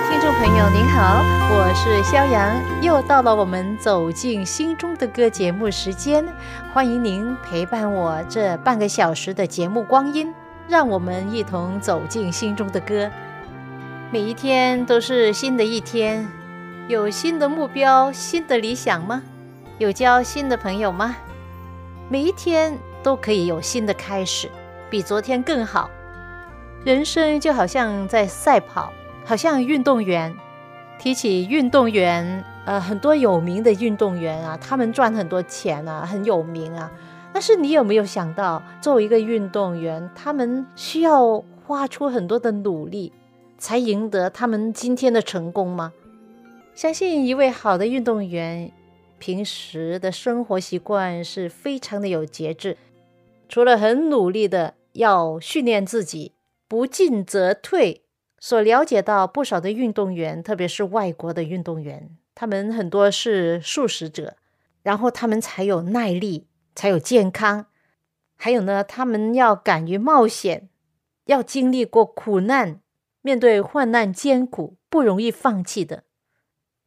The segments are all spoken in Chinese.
听众朋友您好，我是肖阳，又到了我们走进心中的歌节目时间，欢迎您陪伴我这半个小时的节目光阴，让我们一同走进心中的歌。每一天都是新的一天，有新的目标、新的理想吗？有交新的朋友吗？每一天都可以有新的开始，比昨天更好。人生就好像在赛跑。好像运动员，提起运动员，呃，很多有名的运动员啊，他们赚很多钱啊，很有名啊。但是你有没有想到，作为一个运动员，他们需要花出很多的努力，才赢得他们今天的成功吗？相信一位好的运动员，平时的生活习惯是非常的有节制，除了很努力的要训练自己，不进则退。所了解到不少的运动员，特别是外国的运动员，他们很多是素食者，然后他们才有耐力，才有健康，还有呢，他们要敢于冒险，要经历过苦难，面对患难艰苦，不容易放弃的。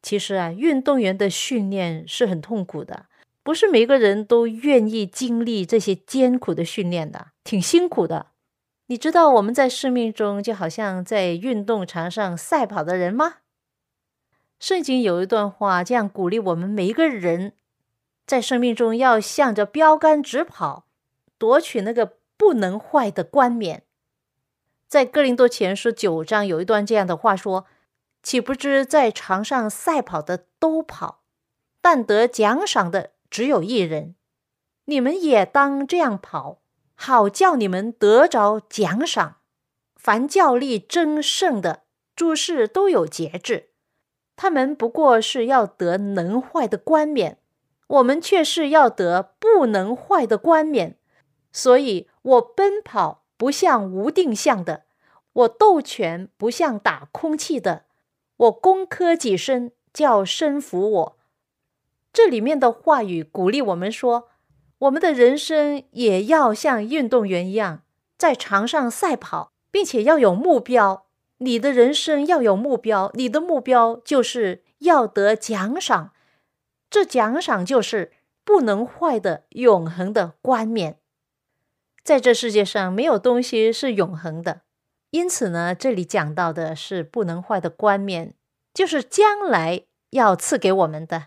其实啊，运动员的训练是很痛苦的，不是每个人都愿意经历这些艰苦的训练的，挺辛苦的。你知道我们在生命中就好像在运动场上赛跑的人吗？圣经有一段话这样鼓励我们每一个人，在生命中要向着标杆直跑，夺取那个不能坏的冠冕。在哥林多前书九章有一段这样的话说：“岂不知在场上赛跑的都跑，但得奖赏的只有一人。你们也当这样跑。”好叫你们得着奖赏。凡教力争胜的诸事都有节制，他们不过是要得能坏的冠冕，我们却是要得不能坏的冠冕。所以我奔跑不像无定向的，我斗拳不像打空气的，我攻克己身，叫身服我。这里面的话语鼓励我们说。我们的人生也要像运动员一样，在场上赛跑，并且要有目标。你的人生要有目标，你的目标就是要得奖赏。这奖赏就是不能坏的永恒的冠冕。在这世界上，没有东西是永恒的，因此呢，这里讲到的是不能坏的冠冕，就是将来要赐给我们的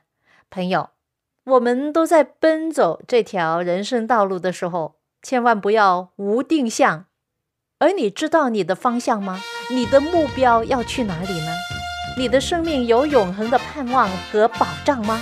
朋友。我们都在奔走这条人生道路的时候，千万不要无定向。而你知道你的方向吗？你的目标要去哪里呢？你的生命有永恒的盼望和保障吗？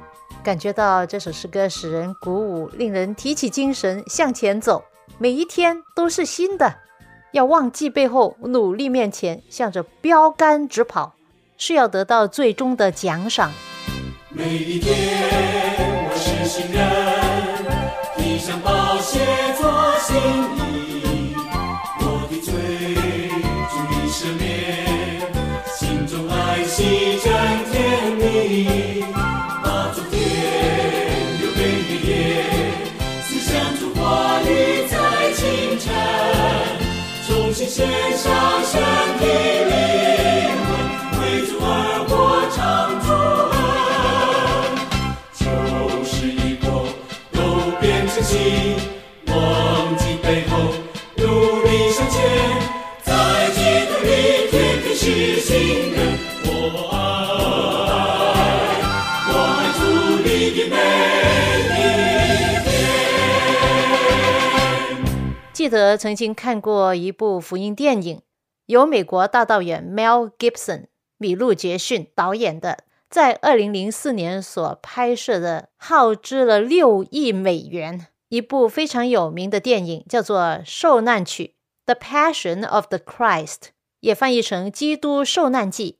感觉到这首诗歌使人鼓舞，令人提起精神向前走。每一天都是新的，要忘记背后，努力面前，向着标杆直跑，是要得到最终的奖赏。每一天，我是新人，披上宝血做新得曾经看过一部福音电影，由美国大导演 Mel Gibson 米路杰逊导演的，在二零零四年所拍摄的，耗资了六亿美元，一部非常有名的电影，叫做《受难曲》（The Passion of the Christ），也翻译成《基督受难记》。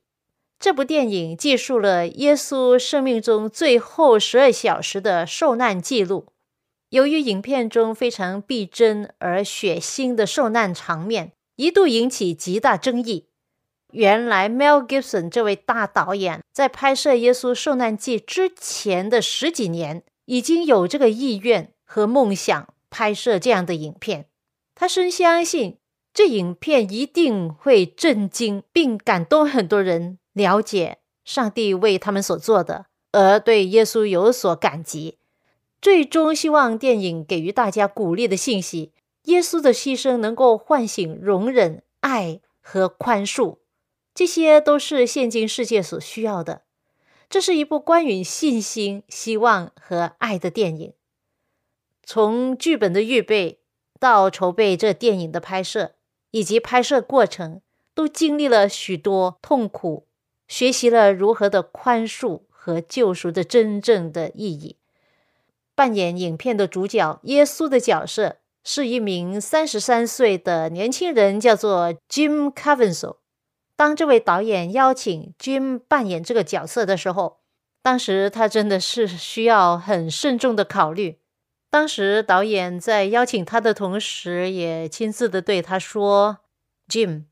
这部电影记述了耶稣生命中最后十二小时的受难记录。由于影片中非常逼真而血腥的受难场面，一度引起极大争议。原来，Mel Gibson 这位大导演在拍摄《耶稣受难记》之前的十几年，已经有这个意愿和梦想拍摄这样的影片。他深相信，这影片一定会震惊并感动很多人，了解上帝为他们所做的，而对耶稣有所感激。最终希望电影给予大家鼓励的信息：耶稣的牺牲能够唤醒容忍、爱和宽恕，这些都是现今世界所需要的。这是一部关于信心、希望和爱的电影。从剧本的预备到筹备这电影的拍摄，以及拍摄过程，都经历了许多痛苦，学习了如何的宽恕和救赎的真正的意义。扮演影片的主角耶稣的角色是一名三十三岁的年轻人，叫做 Jim Caviezel。当这位导演邀请 Jim 扮演这个角色的时候，当时他真的是需要很慎重的考虑。当时导演在邀请他的同时，也亲自的对他说：“Jim，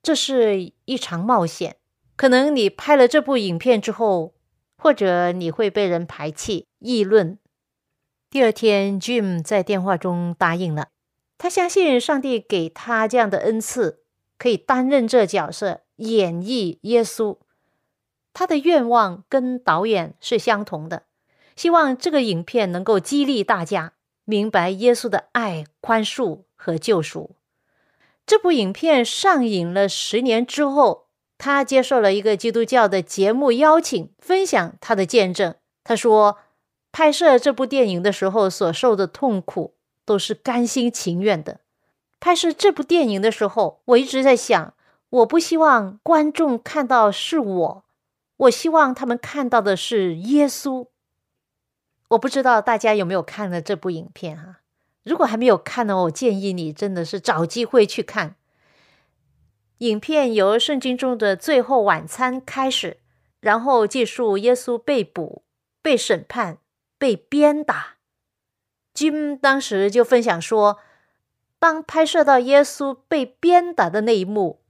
这是一场冒险，可能你拍了这部影片之后，或者你会被人排弃、议论。”第二天，Jim 在电话中答应了。他相信上帝给他这样的恩赐，可以担任这角色，演绎耶稣。他的愿望跟导演是相同的，希望这个影片能够激励大家明白耶稣的爱、宽恕和救赎。这部影片上映了十年之后，他接受了一个基督教的节目邀请，分享他的见证。他说。拍摄这部电影的时候所受的痛苦都是甘心情愿的。拍摄这部电影的时候，我一直在想，我不希望观众看到是我，我希望他们看到的是耶稣。我不知道大家有没有看了这部影片哈？如果还没有看呢，我建议你真的是找机会去看。影片由圣经中的最后晚餐开始，然后记述耶稣被捕、被审判。被鞭打，Jim 当时就分享说，当拍摄到耶稣被鞭打的那一幕，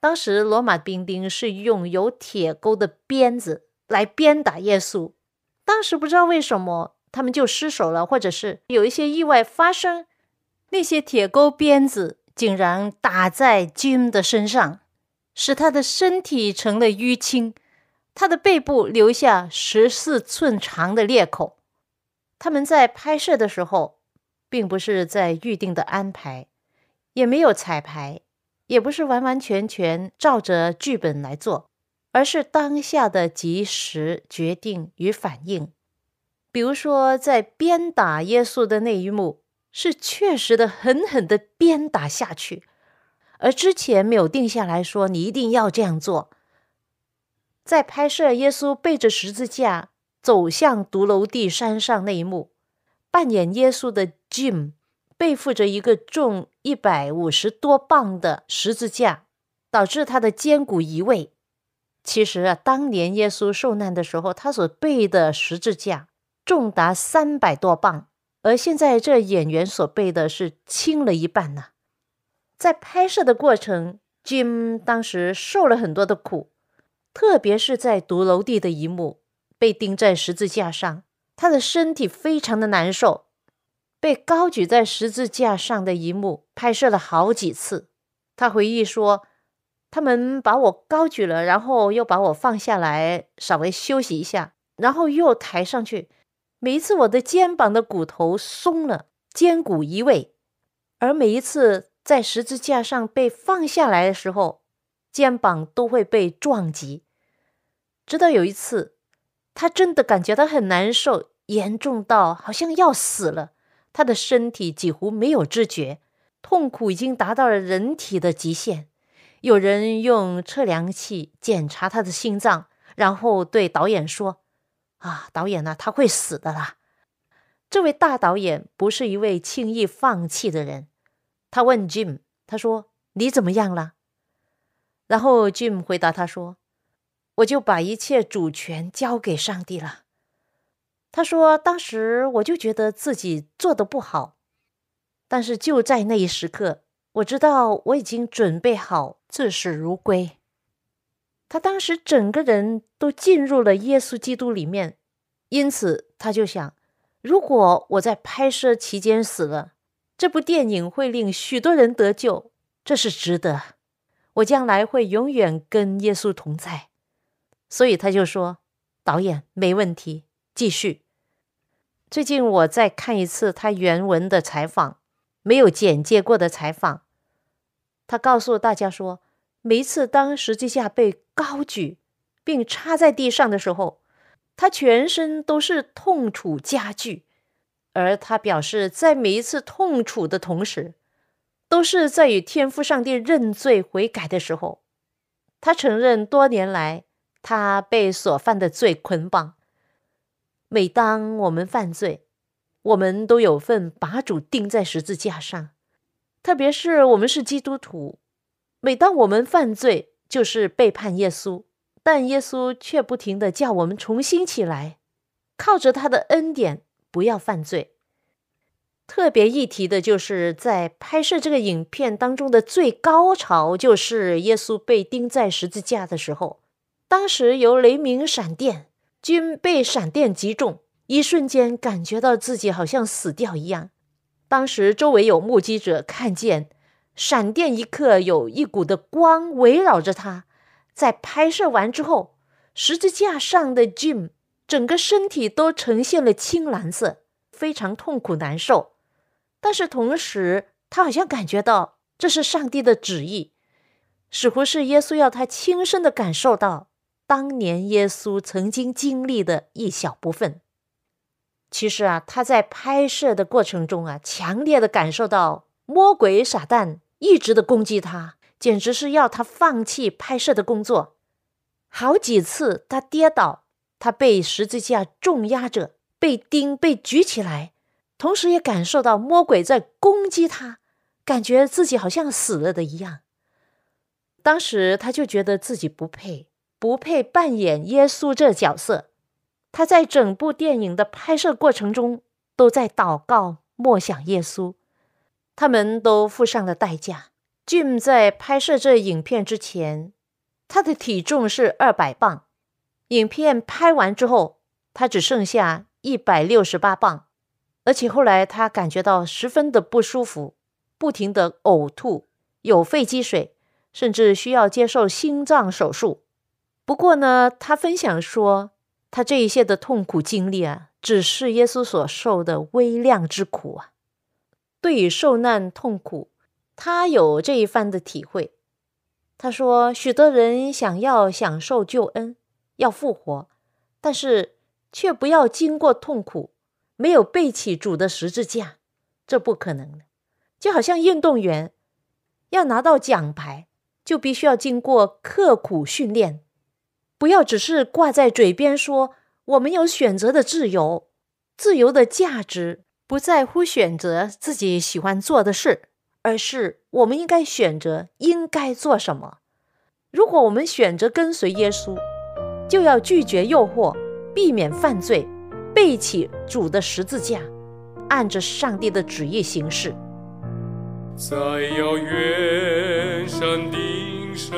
当时罗马兵丁是用有铁钩的鞭子来鞭打耶稣。当时不知道为什么他们就失手了，或者是有一些意外发生，那些铁钩鞭子竟然打在 Jim 的身上，使他的身体成了淤青，他的背部留下十四寸长的裂口。他们在拍摄的时候，并不是在预定的安排，也没有彩排，也不是完完全全照着剧本来做，而是当下的及时决定与反应。比如说，在鞭打耶稣的那一幕，是确实的狠狠的鞭打下去，而之前没有定下来说你一定要这样做。在拍摄耶稣背着十字架。走向独楼地山上那一幕，扮演耶稣的 Jim 背负着一个重一百五十多磅的十字架，导致他的肩骨移位。其实啊，当年耶稣受难的时候，他所背的十字架重达三百多磅，而现在这演员所背的是轻了一半呢。在拍摄的过程，Jim 当时受了很多的苦，特别是在独楼地的一幕，被钉在十字架上，他的身体非常的难受。被高举在十字架上的一幕拍摄了好几次。他回忆说：“他们把我高举了，然后又把我放下来，稍微休息一下，然后又抬上去。每一次我的肩膀的骨头松了，肩骨移位，而每一次在十字架上被放下来的时候，肩膀都会被撞击。直到有一次，他真的感觉到很难受，严重到好像要死了。”他的身体几乎没有知觉，痛苦已经达到了人体的极限。有人用测量器检查他的心脏，然后对导演说：“啊，导演呢？他会死的啦。”这位大导演不是一位轻易放弃的人。他问 Jim：“ 他说你怎么样了？”然后 Jim 回答他说：“我就把一切主权交给上帝了。”他说：“当时我就觉得自己做的不好，但是就在那一时刻，我知道我已经准备好自死如归。”他当时整个人都进入了耶稣基督里面，因此他就想：如果我在拍摄期间死了，这部电影会令许多人得救，这是值得。我将来会永远跟耶稣同在，所以他就说：“导演没问题，继续。”最近我再看一次他原文的采访，没有简介过的采访。他告诉大家说，每一次当十字架被高举并插在地上的时候，他全身都是痛楚加剧。而他表示，在每一次痛楚的同时，都是在与天父上帝认罪悔改的时候。他承认多年来他被所犯的罪捆绑。每当我们犯罪，我们都有份把主钉在十字架上。特别是我们是基督徒，每当我们犯罪，就是背叛耶稣。但耶稣却不停的叫我们重新起来，靠着他的恩典，不要犯罪。特别一提的就是在拍摄这个影片当中的最高潮，就是耶稣被钉在十字架的时候，当时有雷鸣闪电。均被闪电击中，一瞬间感觉到自己好像死掉一样。当时周围有目击者看见，闪电一刻有一股的光围绕着他。在拍摄完之后，十字架上的 Jim 整个身体都呈现了青蓝色，非常痛苦难受。但是同时，他好像感觉到这是上帝的旨意，似乎是耶稣要他亲身的感受到。当年耶稣曾经经历的一小部分，其实啊，他在拍摄的过程中啊，强烈的感受到魔鬼撒旦一直的攻击他，简直是要他放弃拍摄的工作。好几次他跌倒，他被十字架重压着，被钉，被举起来，同时也感受到魔鬼在攻击他，感觉自己好像死了的一样。当时他就觉得自己不配。不配扮演耶稣这角色。他在整部电影的拍摄过程中都在祷告、默想耶稣。他们都付上了代价。Jim 在拍摄这影片之前，他的体重是二百磅。影片拍完之后，他只剩下一百六十八磅，而且后来他感觉到十分的不舒服，不停的呕吐，有肺积水，甚至需要接受心脏手术。不过呢，他分享说，他这一些的痛苦经历啊，只是耶稣所受的微量之苦啊。对于受难痛苦，他有这一番的体会。他说，许多人想要享受救恩，要复活，但是却不要经过痛苦，没有背起主的十字架，这不可能的。就好像运动员要拿到奖牌，就必须要经过刻苦训练。不要只是挂在嘴边说我们有选择的自由，自由的价值不在乎选择自己喜欢做的事，而是我们应该选择应该做什么。如果我们选择跟随耶稣，就要拒绝诱惑，避免犯罪，背起主的十字架，按着上帝的旨意行事。在遥远山顶上，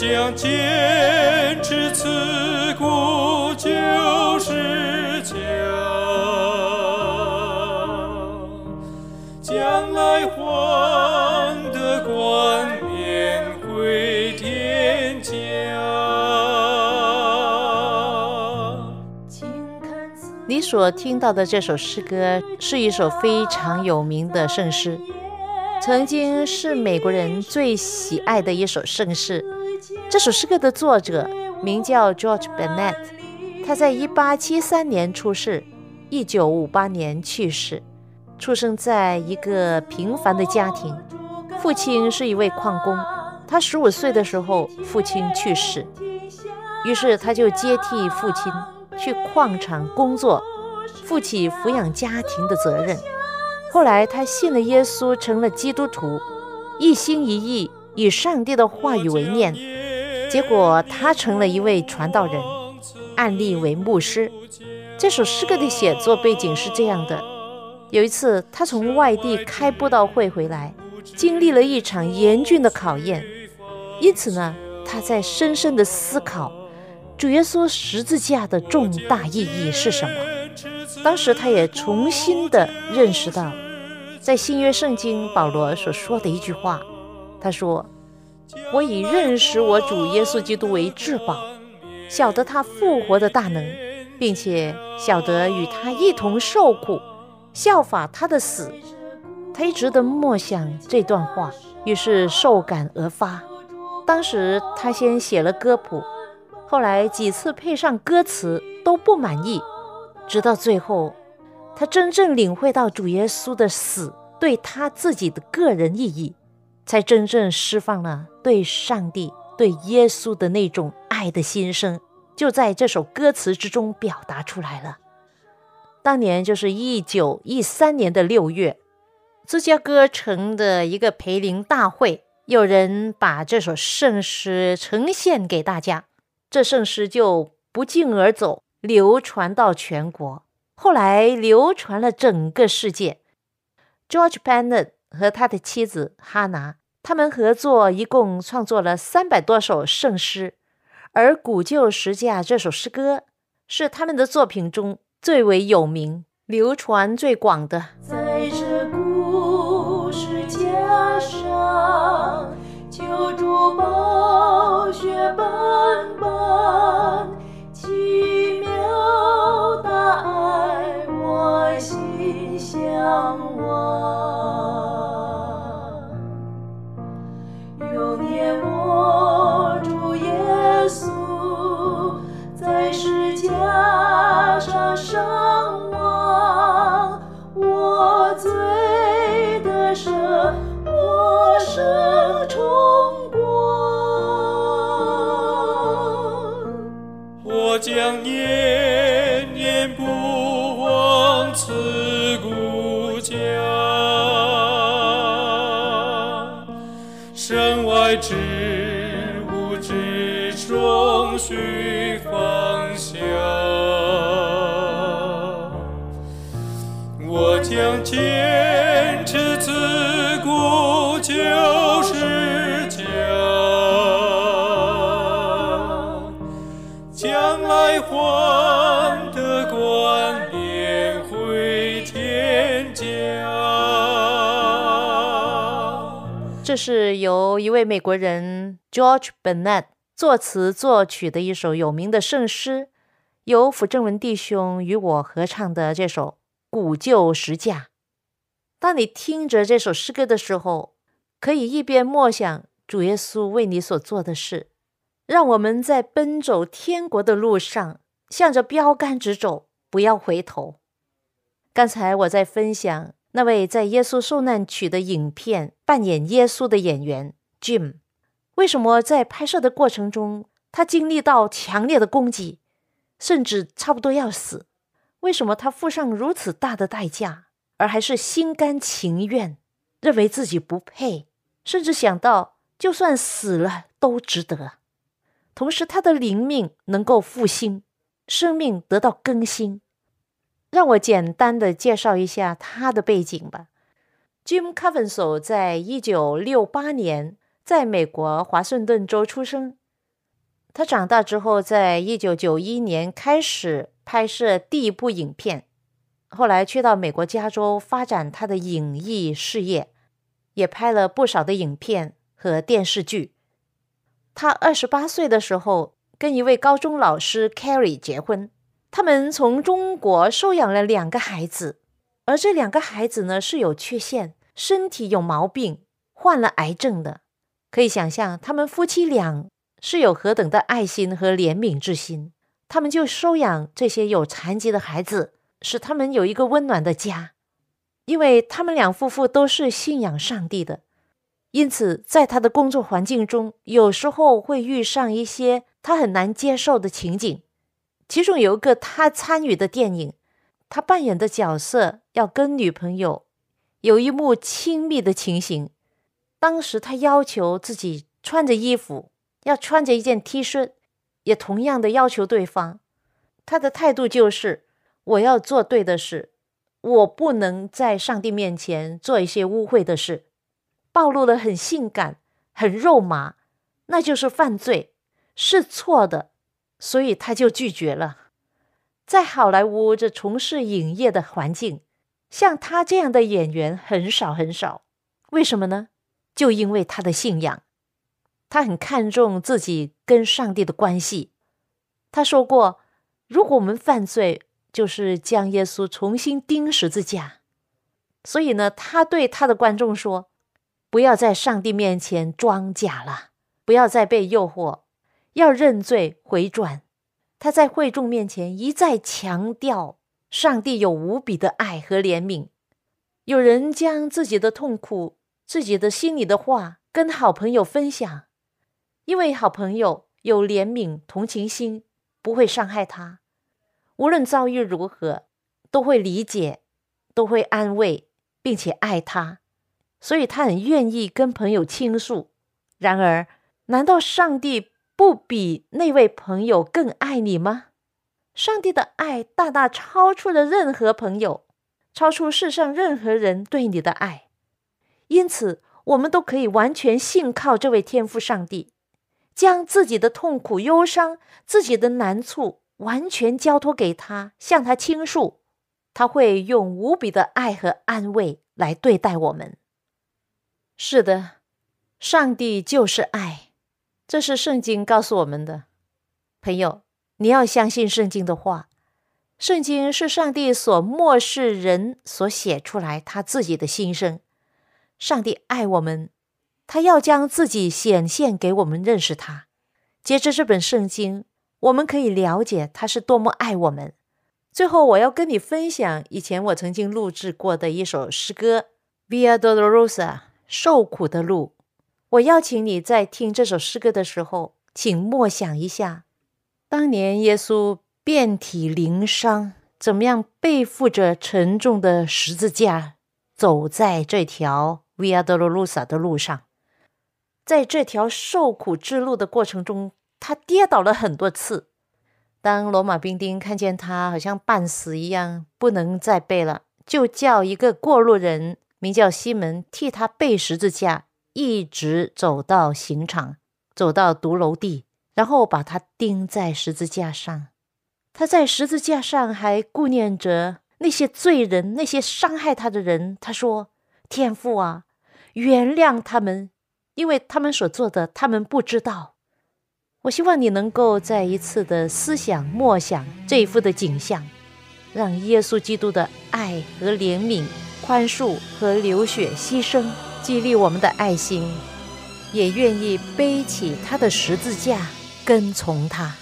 将坚持此故就是家，将来还得冠冕回天家。你所听到的这首诗歌是一首非常有名的圣诗，曾经是美国人最喜爱的一首圣诗。这首诗歌的作者名叫 George Bennett，他在1873年出世，1958年去世。出生在一个平凡的家庭，父亲是一位矿工。他15岁的时候，父亲去世，于是他就接替父亲。去矿场工作，负起抚养家庭的责任。后来，他信了耶稣，成了基督徒，一心一意以上帝的话语为念。结果，他成了一位传道人，案例为牧师。这首诗歌的写作背景是这样的：有一次，他从外地开布道会回来，经历了一场严峻的考验，因此呢，他在深深的思考。主耶稣十字架的重大意义是什么？当时他也重新的认识到，在新约圣经保罗所说的一句话，他说：“我以认识我主耶稣基督为至宝，晓得他复活的大能，并且晓得与他一同受苦，效法他的死。”他一直的默想这段话，于是受感而发。当时他先写了歌谱。后来几次配上歌词都不满意，直到最后，他真正领会到主耶稣的死对他自己的个人意义，才真正释放了对上帝、对耶稣的那种爱的心声，就在这首歌词之中表达出来了。当年就是一九一三年的六月，芝加哥城的一个培灵大会，有人把这首圣诗呈现给大家。这圣诗就不胫而走，流传到全国，后来流传了整个世界。George Bennett 和他的妻子哈拿，他们合作一共创作了三百多首圣诗，而《古旧十架》这首诗歌是他们的作品中最为有名、流传最广的。在这故事架上。这是由一位美国人 George Bennett 作词作曲的一首有名的圣诗，由辅正文弟兄与我合唱的这首《古旧十架》。当你听着这首诗歌的时候，可以一边默想主耶稣为你所做的事，让我们在奔走天国的路上，向着标杆直走，不要回头。刚才我在分享那位在耶稣受难曲的影片扮演耶稣的演员 Jim，为什么在拍摄的过程中他经历到强烈的攻击，甚至差不多要死？为什么他付上如此大的代价，而还是心甘情愿，认为自己不配，甚至想到就算死了都值得？同时，他的灵命能够复兴，生命得到更新。让我简单的介绍一下他的背景吧。Jim Caviezel 在一九六八年在美国华盛顿州出生。他长大之后，在一九九一年开始拍摄第一部影片，后来去到美国加州发展他的影艺事业，也拍了不少的影片和电视剧。他二十八岁的时候，跟一位高中老师 Carrie 结婚。他们从中国收养了两个孩子，而这两个孩子呢是有缺陷，身体有毛病，患了癌症的。可以想象，他们夫妻俩是有何等的爱心和怜悯之心。他们就收养这些有残疾的孩子，使他们有一个温暖的家。因为他们两夫妇都是信仰上帝的，因此在他的工作环境中，有时候会遇上一些他很难接受的情景。其中有一个他参与的电影，他扮演的角色要跟女朋友有一幕亲密的情形。当时他要求自己穿着衣服，要穿着一件 T 恤，也同样的要求对方。他的态度就是：我要做对的事，我不能在上帝面前做一些污秽的事，暴露了很性感、很肉麻，那就是犯罪，是错的。所以他就拒绝了。在好莱坞这从事影业的环境，像他这样的演员很少很少。为什么呢？就因为他的信仰，他很看重自己跟上帝的关系。他说过：“如果我们犯罪，就是将耶稣重新钉十字架。”所以呢，他对他的观众说：“不要在上帝面前装假了，不要再被诱惑。”要认罪回转，他在会众面前一再强调，上帝有无比的爱和怜悯。有人将自己的痛苦、自己的心里的话跟好朋友分享，因为好朋友有怜悯、同情心，不会伤害他。无论遭遇如何，都会理解，都会安慰，并且爱他，所以他很愿意跟朋友倾诉。然而，难道上帝？不比那位朋友更爱你吗？上帝的爱大大超出了任何朋友，超出世上任何人对你的爱。因此，我们都可以完全信靠这位天父上帝，将自己的痛苦、忧伤、自己的难处完全交托给他，向他倾诉。他会用无比的爱和安慰来对待我们。是的，上帝就是爱。这是圣经告诉我们的，朋友，你要相信圣经的话。圣经是上帝所漠视人所写出来他自己的心声。上帝爱我们，他要将自己显现给我们认识他。接着这本圣经，我们可以了解他是多么爱我们。最后，我要跟你分享以前我曾经录制过的一首诗歌《Via Dolorosa》，受苦的路。我邀请你在听这首诗歌的时候，请默想一下，当年耶稣遍体鳞伤，怎么样背负着沉重的十字架，走在这条 Via Dolorosa 的路上。在这条受苦之路的过程中，他跌倒了很多次。当罗马兵丁看见他好像半死一样，不能再背了，就叫一个过路人，名叫西门，替他背十字架。一直走到刑场，走到独楼地，然后把他钉在十字架上。他在十字架上还顾念着那些罪人，那些伤害他的人。他说：“天父啊，原谅他们，因为他们所做的，他们不知道。我希望你能够再一次的思想默想这一幅的景象，让耶稣基督的爱和怜悯、宽恕和流血牺牲激励我们的爱心，也愿意背起他的十字架跟从他。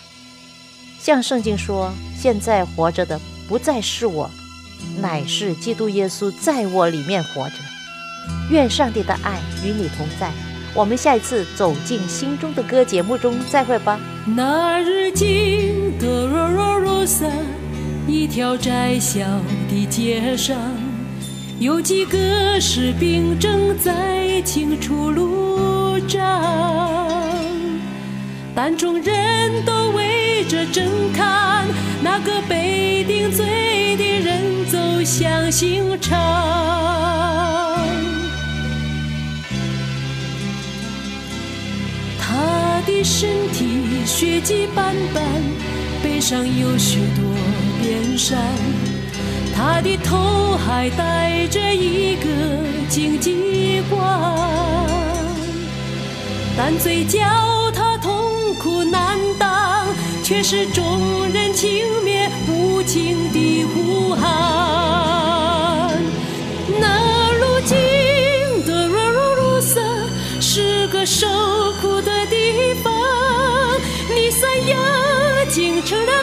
像圣经说：“现在活着的不再是我，乃是基督耶稣在我里面活着。”愿上帝的爱与你同在。我们下一次走进心中的歌节目中再会吧。那日经德罗罗罗萨一条窄小的街上，有几个士兵正在清除路障，但众人都围着正看那个被定罪的人走向刑场。他的身体血迹斑斑，背上有许多鞭伤，他的头还戴着一个荆棘冠，但嘴叫他痛苦难当，却是众人轻蔑无情的呼喊。那如今的若若如色，是个受苦的。地方。你三亚竟成了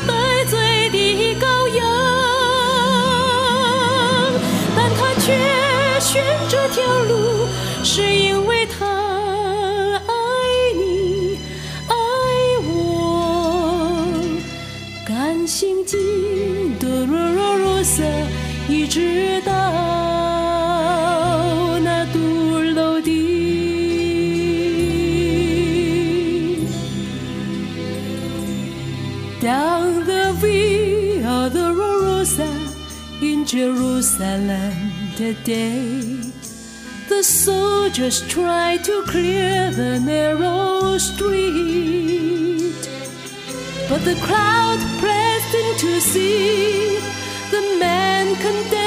是因为他爱你，爱我。甘心经的若若若色，一直到。Jerusalem today. Soldiers try to clear the narrow street, but the crowd pressed in to see the man condemned